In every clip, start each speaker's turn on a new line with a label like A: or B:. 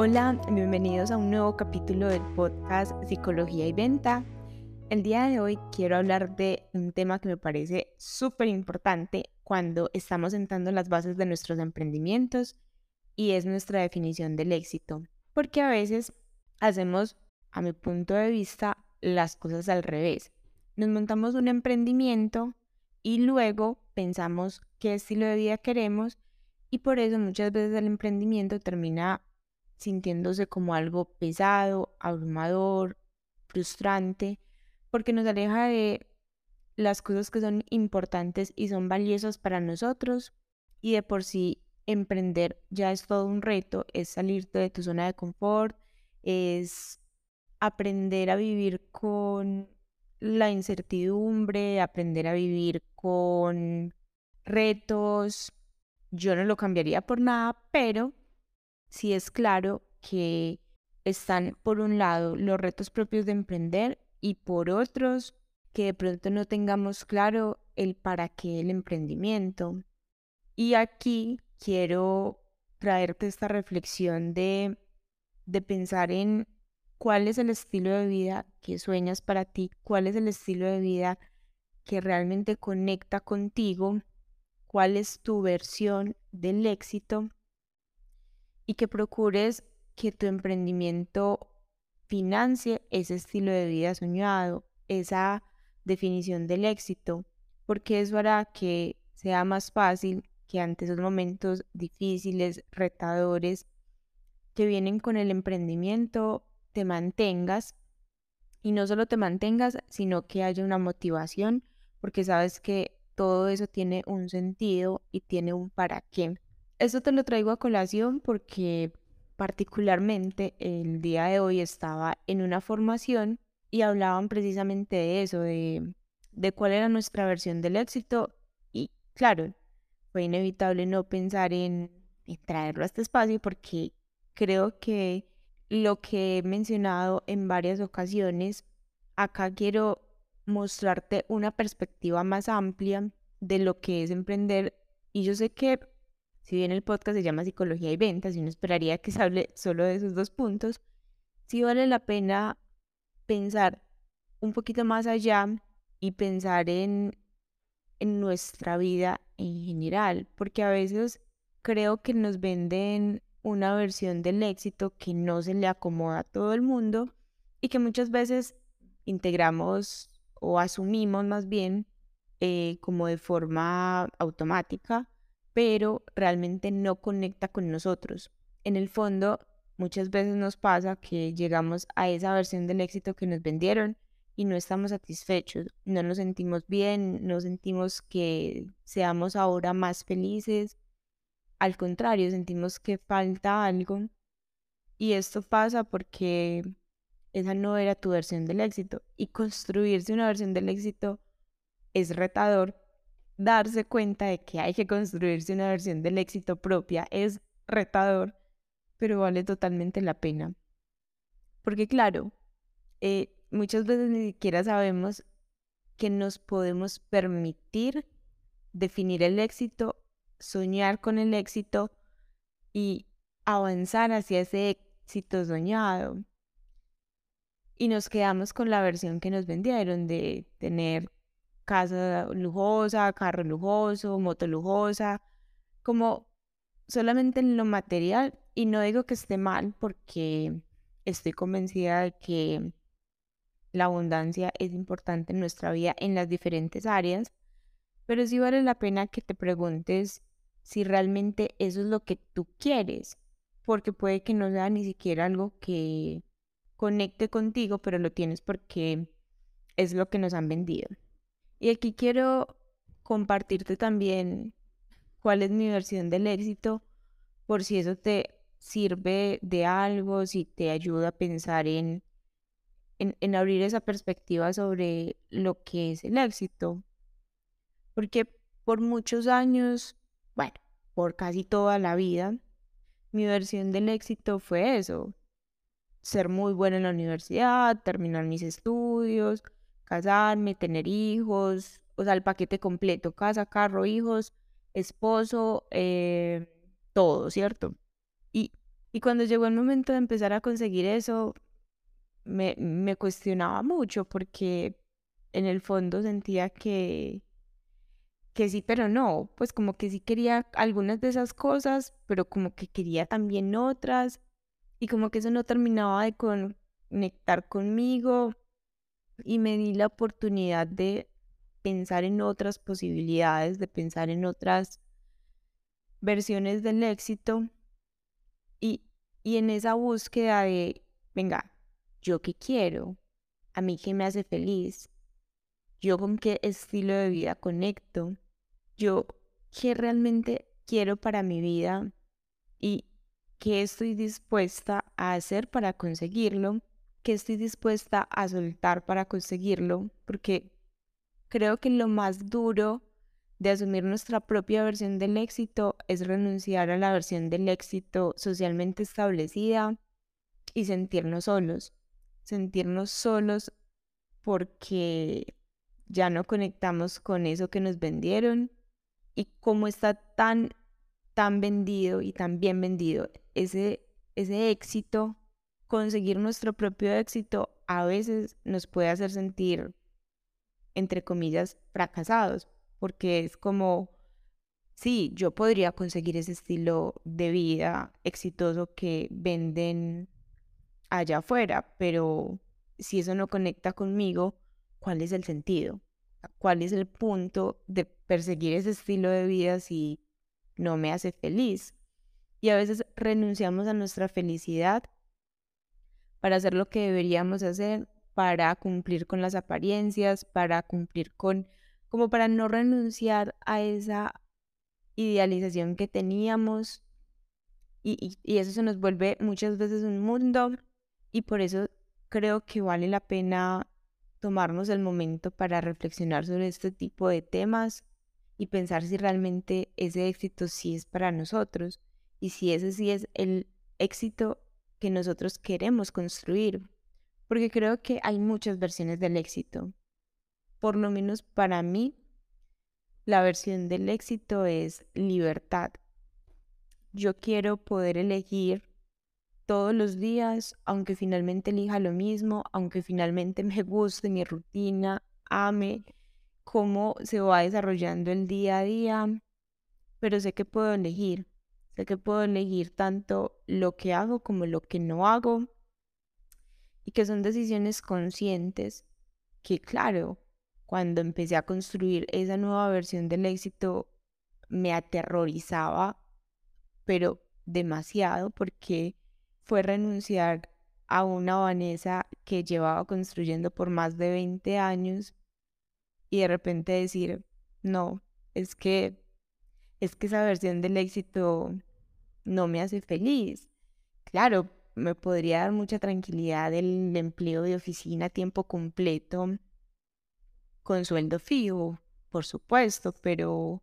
A: Hola, bienvenidos a un nuevo capítulo del podcast Psicología y Venta. El día de hoy quiero hablar de un tema que me parece súper importante cuando estamos sentando las bases de nuestros emprendimientos y es nuestra definición del éxito. Porque a veces hacemos, a mi punto de vista, las cosas al revés. Nos montamos un emprendimiento y luego pensamos qué estilo de vida queremos y por eso muchas veces el emprendimiento termina sintiéndose como algo pesado, abrumador, frustrante, porque nos aleja de las cosas que son importantes y son valiosas para nosotros y de por sí emprender ya es todo un reto, es salirte de tu zona de confort, es aprender a vivir con la incertidumbre, aprender a vivir con retos. Yo no lo cambiaría por nada, pero sí es claro que están por un lado los retos propios de emprender y por otros que de pronto no tengamos claro el para qué el emprendimiento. Y aquí quiero traerte esta reflexión de, de pensar en cuál es el estilo de vida que sueñas para ti, cuál es el estilo de vida que realmente conecta contigo, cuál es tu versión del éxito y que procures que tu emprendimiento financie ese estilo de vida soñado, esa definición del éxito, porque eso hará que sea más fácil que ante esos momentos difíciles, retadores, que vienen con el emprendimiento, te mantengas y no solo te mantengas, sino que haya una motivación, porque sabes que todo eso tiene un sentido y tiene un para qué. Eso te lo traigo a colación porque particularmente el día de hoy estaba en una formación y hablaban precisamente de eso, de, de cuál era nuestra versión del éxito y claro, fue inevitable no pensar en, en traerlo a este espacio porque creo que lo que he mencionado en varias ocasiones, acá quiero mostrarte una perspectiva más amplia de lo que es emprender y yo sé que si bien el podcast se llama Psicología y Ventas y uno esperaría que se hable solo de esos dos puntos, sí vale la pena pensar un poquito más allá y pensar en, en nuestra vida en general, porque a veces creo que nos venden una versión del éxito que no se le acomoda a todo el mundo y que muchas veces integramos o asumimos más bien eh, como de forma automática pero realmente no conecta con nosotros. En el fondo, muchas veces nos pasa que llegamos a esa versión del éxito que nos vendieron y no estamos satisfechos, no nos sentimos bien, no sentimos que seamos ahora más felices. Al contrario, sentimos que falta algo. Y esto pasa porque esa no era tu versión del éxito. Y construirse una versión del éxito es retador darse cuenta de que hay que construirse una versión del éxito propia es retador, pero vale totalmente la pena. Porque claro, eh, muchas veces ni siquiera sabemos que nos podemos permitir definir el éxito, soñar con el éxito y avanzar hacia ese éxito soñado. Y nos quedamos con la versión que nos vendieron de tener casa lujosa, carro lujoso, moto lujosa, como solamente en lo material. Y no digo que esté mal porque estoy convencida de que la abundancia es importante en nuestra vida en las diferentes áreas, pero sí vale la pena que te preguntes si realmente eso es lo que tú quieres, porque puede que no sea ni siquiera algo que conecte contigo, pero lo tienes porque es lo que nos han vendido. Y aquí quiero compartirte también cuál es mi versión del éxito, por si eso te sirve de algo, si te ayuda a pensar en, en, abrir esa perspectiva sobre lo que es el éxito. Porque por muchos años, bueno, por casi toda la vida, mi versión del éxito fue eso, ser muy buena en la universidad, terminar mis estudios, casarme, tener hijos, o sea, el paquete completo, casa, carro, hijos, esposo, eh, todo, ¿cierto? Y Y cuando llegó el momento de empezar a conseguir eso, me, me cuestionaba mucho porque en el fondo sentía que, que sí, pero no, pues como que sí quería algunas de esas cosas, pero como que quería también otras y como que eso no terminaba de conectar conmigo y me di la oportunidad de pensar en otras posibilidades, de pensar en otras versiones del éxito y, y en esa búsqueda de, venga, ¿yo qué quiero? ¿A mí qué me hace feliz? ¿Yo con qué estilo de vida conecto? ¿Yo qué realmente quiero para mi vida? ¿Y qué estoy dispuesta a hacer para conseguirlo? ¿Qué estoy dispuesta a soltar para conseguirlo? Porque creo que lo más duro de asumir nuestra propia versión del éxito es renunciar a la versión del éxito socialmente establecida y sentirnos solos. Sentirnos solos porque ya no conectamos con eso que nos vendieron y cómo está tan, tan vendido y tan bien vendido ese, ese éxito, conseguir nuestro propio éxito a veces nos puede hacer sentir, entre comillas, fracasados, porque es como, sí, yo podría conseguir ese estilo de vida exitoso que venden allá afuera, pero si eso no conecta conmigo, ¿cuál es el sentido? ¿Cuál es el punto de perseguir ese estilo de vida si no me hace feliz? Y a veces renunciamos a nuestra felicidad para hacer lo que deberíamos hacer, para cumplir con las apariencias, para cumplir con como para no renunciar a esa idealización que teníamos. Y, eso se nos vuelve muchas veces un mundo y por eso creo que vale la pena tomarnos el momento para reflexionar sobre este tipo de temas y pensar si realmente ese éxito sí es para nosotros y si ese sí es el éxito que nosotros queremos construir. Porque creo que hay muchas versiones del éxito por lo menos para mí, la versión del éxito es libertad. Yo quiero poder elegir todos los días, aunque finalmente elija lo mismo, aunque finalmente me guste mi rutina, ame cómo se va desarrollando el día a día, pero sé que puedo elegir, que puedo elegir tanto lo que hago como lo que no hago y que son decisiones conscientes que claro, cuando empecé a construir esa nueva versión del éxito, me aterrorizaba, pero demasiado, porque fue renunciar a una Vanessa que llevaba construyendo por más de 20 años y de repente decir, no, es que es que esa versión del éxito no me hace feliz. Claro, me podría dar mucha tranquilidad el empleo de oficina a tiempo completo, con sueldo fijo, por supuesto, pero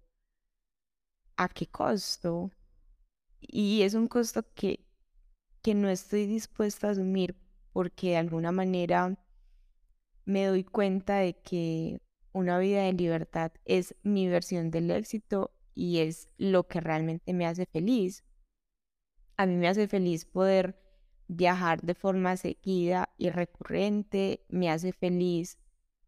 A: ¿a qué costo? Y es un costo que, que no estoy dispuesta a asumir porque de alguna manera me doy cuenta de que una vida de libertad es mi versión del éxito y es lo que realmente me hace feliz. A mí me hace feliz poder viajar de forma seguida y recurrente, me hace feliz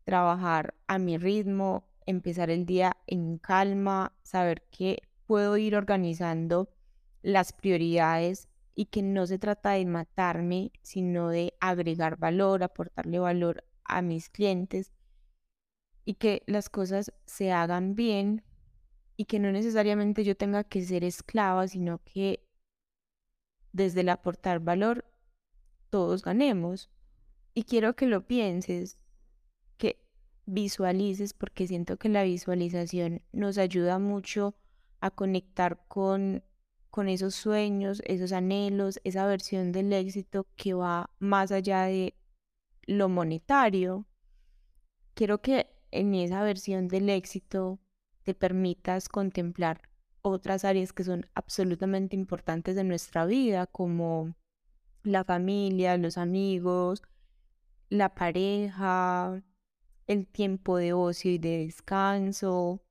A: trabajar a mi ritmo, empezar el día en calma, saber que puedo ir organizando las prioridades y que no se trata de matarme, sino de agregar valor, aportarle valor a mis clientes y que las cosas se hagan bien y que no necesariamente yo tenga que ser esclava, sino que desde el aportar valor todos ganemos. Y quiero que lo pienses, visualices, porque siento que la visualización nos ayuda mucho a conectar con, con esos sueños, esos anhelos, esa versión del éxito que va más allá de lo monetario. Quiero que en esa versión del éxito te permitas contemplar otras áreas que son absolutamente importantes de nuestra vida, como la familia, los amigos, la pareja, el tiempo de ocio y de descanso,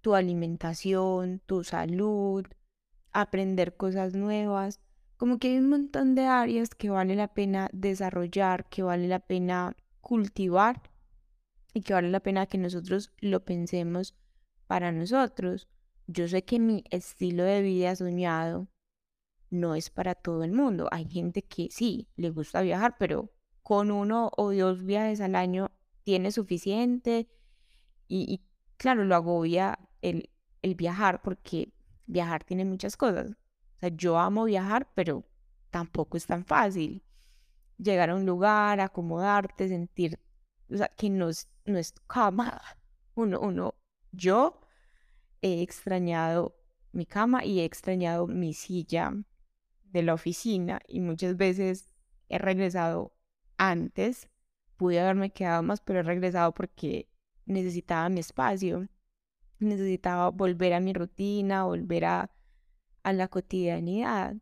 A: tu alimentación, tu salud, aprender cosas nuevas, como que hay un montón de áreas que vale la pena desarrollar, que vale la pena cultivar y que vale la pena que nosotros lo pensemos para nosotros. Yo sé que mi estilo de vida soñado no es para todo el mundo. Hay gente que sí, le gusta viajar, pero con uno o dos viajes al año tiene suficiente y, claro, lo agobia el, el viajar porque viajar tiene muchas cosas. O sea, yo amo viajar, pero tampoco es tan fácil. Llegar a un lugar, acomodarte, sentir, o sea, que no es, no es cama. Uno, uno, yo he extrañado mi cama y he extrañado mi silla de la oficina y muchas veces he regresado antes. Pude haberme quedado más, pero he regresado porque necesitaba mi espacio. Necesitaba volver a mi rutina, volver a, a la cotidianidad.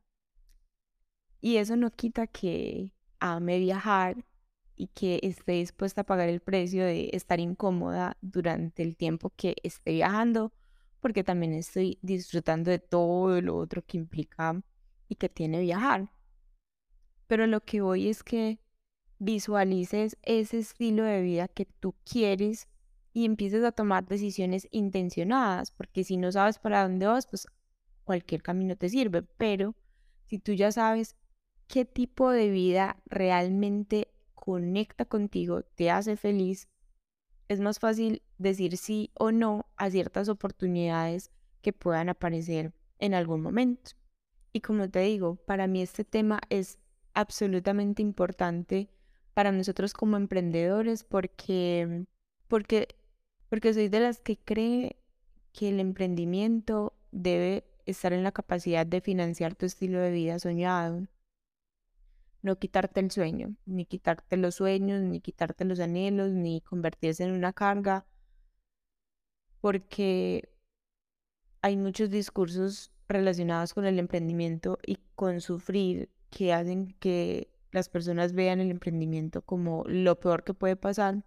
A: Y eso no quita que ame viajar y que esté dispuesta a pagar el precio de estar incómoda durante el tiempo que esté viajando, porque también estoy disfrutando de todo lo otro que implica y que tiene viajar. Pero lo que voy es que visualices ese estilo de vida que tú quieres y empieces a tomar decisiones intencionadas, porque si no sabes para dónde vas, pues cualquier camino te sirve, pero si tú ya sabes qué tipo de vida realmente conecta contigo, te hace feliz, es más fácil decir sí o no a ciertas oportunidades que puedan aparecer en algún momento. Y como te digo, para mí este tema es absolutamente importante para nosotros como emprendedores porque, porque, porque soy de las que cree que el emprendimiento debe estar en la capacidad de financiar tu estilo de vida soñado. No quitarte el sueño, ni quitarte los sueños, ni quitarte los anhelos, ni convertirse en una carga, porque hay muchos discursos relacionados con el emprendimiento y con sufrir que hacen que las personas vean el emprendimiento como lo peor que puede pasar.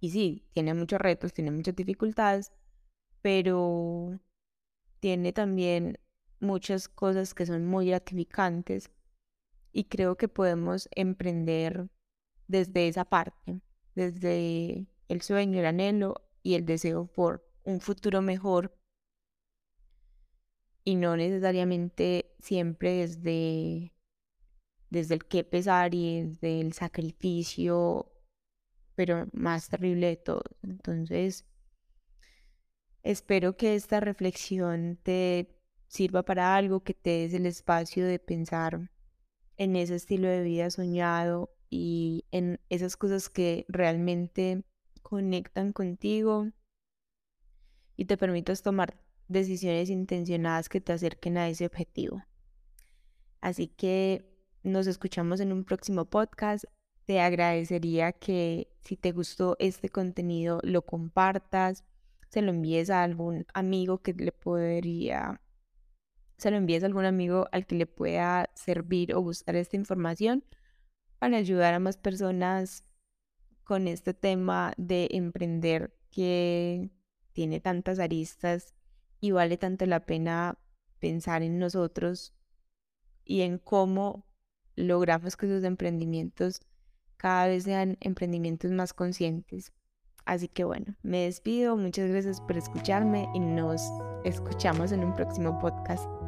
A: Y sí, tiene muchos retos, tiene muchas dificultades, pero tiene también muchas cosas que son muy gratificantes y creo que podemos emprender desde esa parte, desde el sueño, el anhelo y el deseo por un futuro mejor y no necesariamente siempre desde, desde el qué pesar y desde el sacrificio, pero más terrible de todo. Entonces, espero que esta reflexión te sirva para algo, que te des el espacio de pensar en ese estilo de vida soñado y en esas cosas que realmente conectan contigo y te permitas tomar decisiones intencionadas que te acerquen a ese objetivo. Así que nos escuchamos en un próximo podcast. Te agradecería que si te gustó este contenido lo compartas, se lo envíes a algún amigo que le podría, se lo envíes a algún amigo al que le pueda servir o gustar esta información para ayudar a más personas con este tema de emprender que tiene tantas aristas y vale tanto la pena pensar en nosotros y en cómo logramos que esos emprendimientos cada vez sean emprendimientos más conscientes. Así que bueno, me despido, muchas gracias por escucharme y nos escuchamos en un próximo podcast.